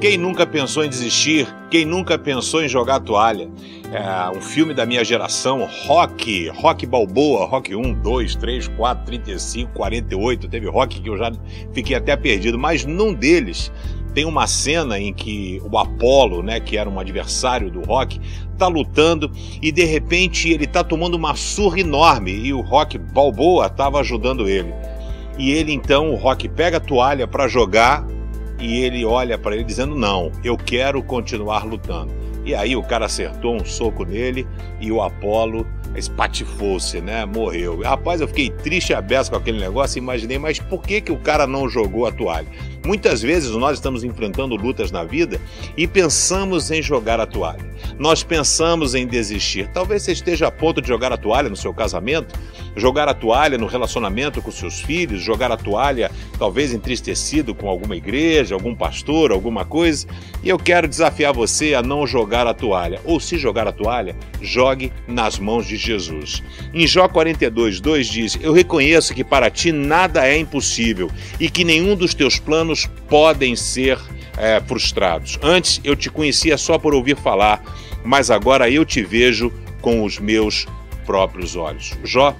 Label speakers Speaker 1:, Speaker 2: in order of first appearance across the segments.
Speaker 1: Quem nunca pensou em desistir? Quem nunca pensou em jogar toalha? É um filme da minha geração, Rock, Rock Balboa, Rock 1, 2, 3, 4, 35, 48. Teve Rock que eu já fiquei até perdido, mas num deles tem uma cena em que o Apollo, né, que era um adversário do Rock, tá lutando e de repente ele tá tomando uma surra enorme e o Rock Balboa tava ajudando ele. E ele então, o Rock pega a toalha para jogar e ele olha para ele dizendo: Não, eu quero continuar lutando. E aí o cara acertou um soco nele e o Apolo espatifou-se, né? Morreu. Rapaz, eu fiquei triste e aberto com aquele negócio, imaginei, mas por que, que o cara não jogou a toalha? Muitas vezes nós estamos enfrentando lutas na vida e pensamos em jogar a toalha. Nós pensamos em desistir. Talvez você esteja a ponto de jogar a toalha no seu casamento, jogar a toalha no relacionamento com seus filhos, jogar a toalha talvez entristecido com alguma igreja, algum pastor, alguma coisa. E eu quero desafiar você a não jogar a toalha. Ou se jogar a toalha, jogue nas mãos de Jesus. Em Jó 42, 2 diz: Eu reconheço que para ti nada é impossível e que nenhum dos teus podem ser é, frustrados. Antes eu te conhecia só por ouvir falar, mas agora eu te vejo com os meus próprios olhos. Jó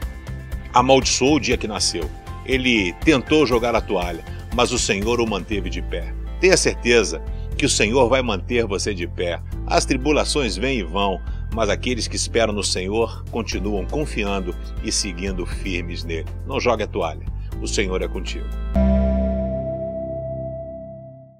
Speaker 1: amaldiçoou o dia que nasceu. Ele tentou jogar a toalha, mas o Senhor o manteve de pé. Tenha certeza que o Senhor vai manter você de pé. As tribulações vêm e vão, mas aqueles que esperam no Senhor continuam confiando e seguindo firmes nele. Não jogue a toalha. O Senhor é contigo.